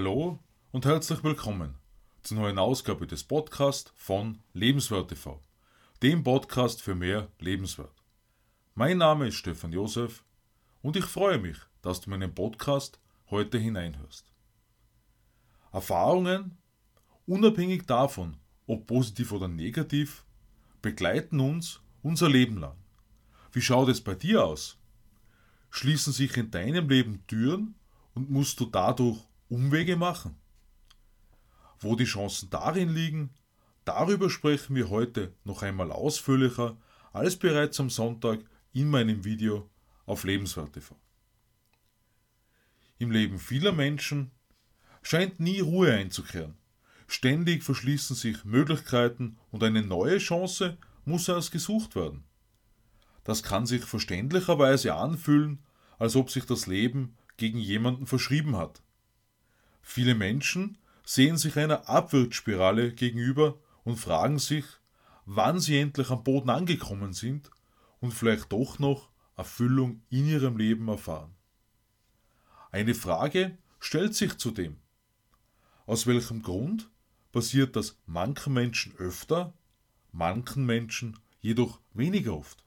Hallo und herzlich willkommen zur neuen Ausgabe des Podcasts von Lebenswert TV, dem Podcast für mehr Lebenswert. Mein Name ist Stefan Josef und ich freue mich, dass du meinen Podcast heute hineinhörst. Erfahrungen, unabhängig davon, ob positiv oder negativ, begleiten uns unser Leben lang. Wie schaut es bei dir aus? Schließen sich in deinem Leben Türen und musst du dadurch Umwege machen? Wo die Chancen darin liegen, darüber sprechen wir heute noch einmal ausführlicher als bereits am Sonntag in meinem Video auf Lebenswert TV. Im Leben vieler Menschen scheint nie Ruhe einzukehren. Ständig verschließen sich Möglichkeiten und eine neue Chance muss erst gesucht werden. Das kann sich verständlicherweise anfühlen, als ob sich das Leben gegen jemanden verschrieben hat. Viele Menschen sehen sich einer Abwärtsspirale gegenüber und fragen sich, wann sie endlich am Boden angekommen sind und vielleicht doch noch Erfüllung in ihrem Leben erfahren. Eine Frage stellt sich zudem. Aus welchem Grund passiert das manchen Menschen öfter, manchen Menschen jedoch weniger oft?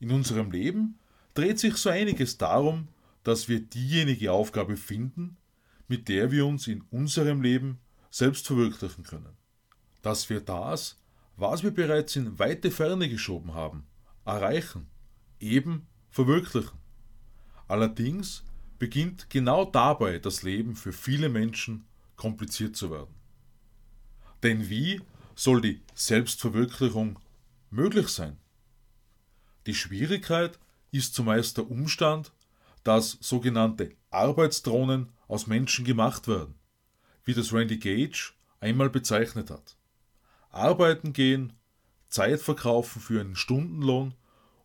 In unserem Leben dreht sich so einiges darum, dass wir diejenige Aufgabe finden, mit der wir uns in unserem Leben selbst verwirklichen können. Dass wir das, was wir bereits in weite Ferne geschoben haben, erreichen, eben verwirklichen. Allerdings beginnt genau dabei das Leben für viele Menschen kompliziert zu werden. Denn wie soll die Selbstverwirklichung möglich sein? Die Schwierigkeit ist zumeist der Umstand, dass sogenannte Arbeitsdrohnen aus Menschen gemacht werden, wie das Randy Gage einmal bezeichnet hat. Arbeiten gehen, Zeit verkaufen für einen Stundenlohn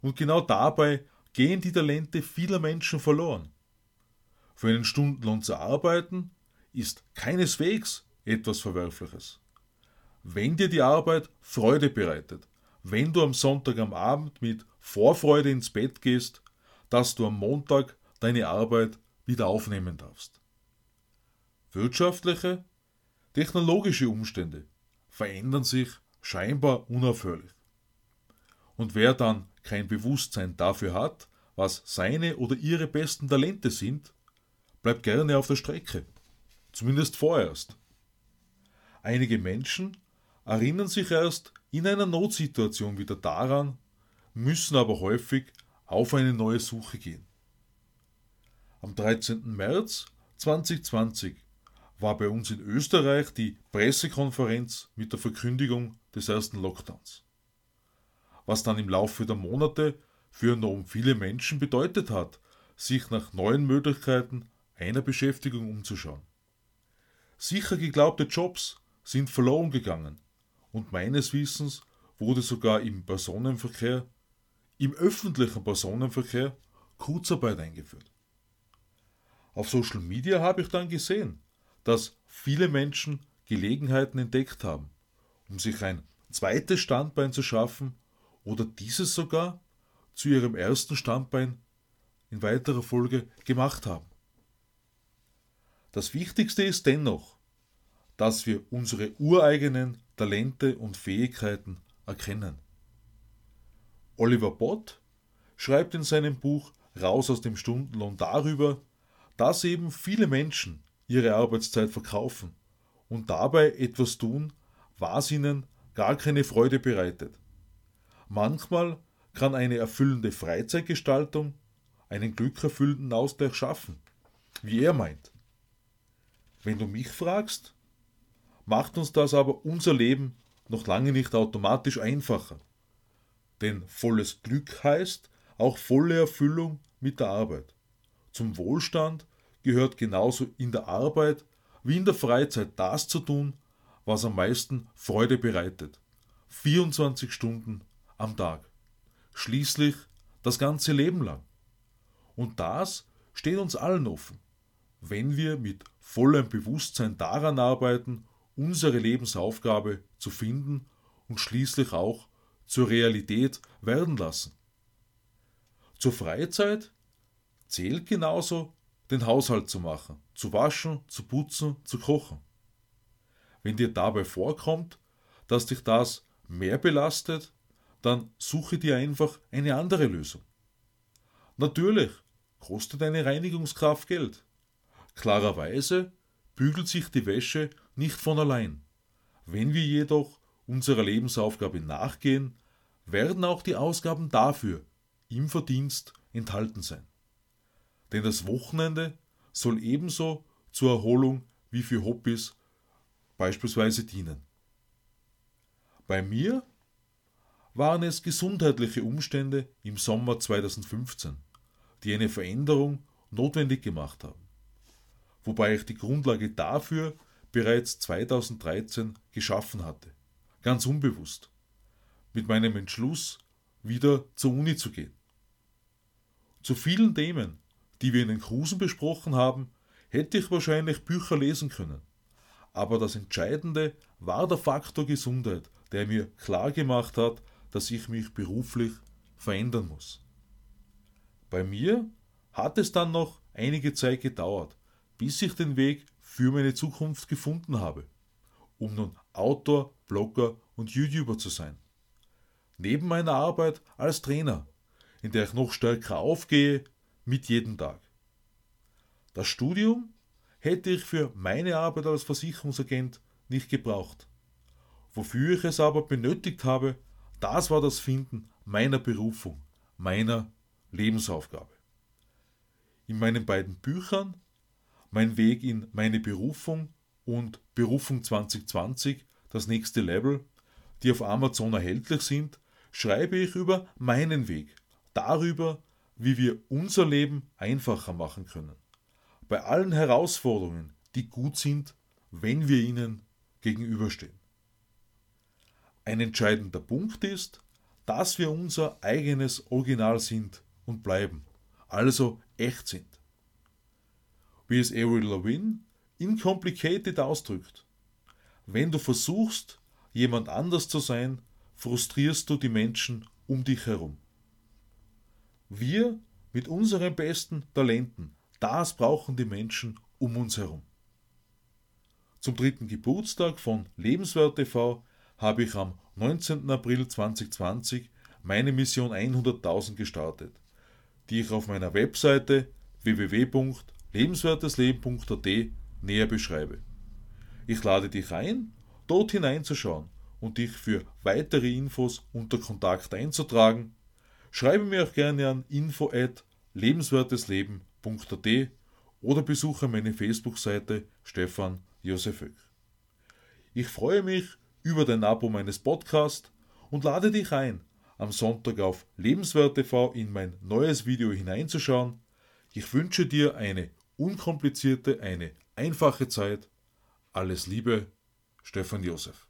und genau dabei gehen die Talente vieler Menschen verloren. Für einen Stundenlohn zu arbeiten ist keineswegs etwas Verwerfliches. Wenn dir die Arbeit Freude bereitet, wenn du am Sonntag am Abend mit Vorfreude ins Bett gehst, dass du am Montag deine Arbeit wieder aufnehmen darfst. Wirtschaftliche, technologische Umstände verändern sich scheinbar unaufhörlich. Und wer dann kein Bewusstsein dafür hat, was seine oder ihre besten Talente sind, bleibt gerne auf der Strecke. Zumindest vorerst. Einige Menschen erinnern sich erst in einer Notsituation wieder daran, müssen aber häufig auf eine neue Suche gehen. Am 13. März 2020 war bei uns in Österreich die Pressekonferenz mit der Verkündigung des ersten Lockdowns. Was dann im Laufe der Monate für enorm viele Menschen bedeutet hat, sich nach neuen Möglichkeiten einer Beschäftigung umzuschauen. Sicher geglaubte Jobs sind verloren gegangen und meines Wissens wurde sogar im Personenverkehr, im öffentlichen Personenverkehr Kurzarbeit eingeführt. Auf Social Media habe ich dann gesehen, dass viele Menschen Gelegenheiten entdeckt haben, um sich ein zweites Standbein zu schaffen oder dieses sogar zu ihrem ersten Standbein in weiterer Folge gemacht haben. Das Wichtigste ist dennoch, dass wir unsere ureigenen Talente und Fähigkeiten erkennen. Oliver Bott schreibt in seinem Buch Raus aus dem Stundenlohn darüber, dass eben viele Menschen ihre Arbeitszeit verkaufen und dabei etwas tun, was ihnen gar keine Freude bereitet. Manchmal kann eine erfüllende Freizeitgestaltung einen glückerfüllenden Ausgleich schaffen, wie er meint. Wenn du mich fragst, macht uns das aber unser Leben noch lange nicht automatisch einfacher. Denn volles Glück heißt auch volle Erfüllung mit der Arbeit. Zum Wohlstand gehört genauso in der Arbeit wie in der Freizeit das zu tun, was am meisten Freude bereitet. 24 Stunden am Tag. Schließlich das ganze Leben lang. Und das steht uns allen offen, wenn wir mit vollem Bewusstsein daran arbeiten, unsere Lebensaufgabe zu finden und schließlich auch zur Realität werden lassen. Zur Freizeit zählt genauso den Haushalt zu machen, zu waschen, zu putzen, zu kochen. Wenn dir dabei vorkommt, dass dich das mehr belastet, dann suche dir einfach eine andere Lösung. Natürlich kostet eine Reinigungskraft Geld. Klarerweise bügelt sich die Wäsche nicht von allein. Wenn wir jedoch unserer Lebensaufgabe nachgehen, werden auch die Ausgaben dafür im Verdienst enthalten sein. Denn das Wochenende soll ebenso zur Erholung wie für Hobbys beispielsweise dienen. Bei mir waren es gesundheitliche Umstände im Sommer 2015, die eine Veränderung notwendig gemacht haben, wobei ich die Grundlage dafür bereits 2013 geschaffen hatte, ganz unbewusst, mit meinem Entschluss, wieder zur Uni zu gehen. Zu vielen Themen, die wir in den Kursen besprochen haben, hätte ich wahrscheinlich Bücher lesen können. Aber das Entscheidende war der Faktor Gesundheit, der mir klar gemacht hat, dass ich mich beruflich verändern muss. Bei mir hat es dann noch einige Zeit gedauert, bis ich den Weg für meine Zukunft gefunden habe, um nun Autor, Blogger und YouTuber zu sein. Neben meiner Arbeit als Trainer, in der ich noch stärker aufgehe, mit jedem Tag. Das Studium hätte ich für meine Arbeit als Versicherungsagent nicht gebraucht. Wofür ich es aber benötigt habe, das war das Finden meiner Berufung, meiner Lebensaufgabe. In meinen beiden Büchern, Mein Weg in meine Berufung und Berufung 2020, das nächste Level, die auf Amazon erhältlich sind, schreibe ich über meinen Weg, darüber, wie wir unser Leben einfacher machen können. Bei allen Herausforderungen, die gut sind, wenn wir ihnen gegenüberstehen. Ein entscheidender Punkt ist, dass wir unser eigenes Original sind und bleiben, also echt sind. Wie es Avril Lavigne in Complicated ausdrückt. Wenn du versuchst, jemand anders zu sein, frustrierst du die Menschen um dich herum. Wir mit unseren besten Talenten, das brauchen die Menschen um uns herum. Zum dritten Geburtstag von Lebenswert TV habe ich am 19. April 2020 meine Mission 100.000 gestartet, die ich auf meiner Webseite www.lebenswertesleben.at näher beschreibe. Ich lade dich ein, dort hineinzuschauen und dich für weitere Infos unter Kontakt einzutragen. Schreibe mir auch gerne an info at lebenswertesleben.at oder besuche meine Facebook-Seite Stefan Josef Höck. Ich freue mich über dein Abo meines Podcasts und lade dich ein, am Sonntag auf Lebenswert TV in mein neues Video hineinzuschauen. Ich wünsche dir eine unkomplizierte, eine einfache Zeit. Alles Liebe, Stefan Josef.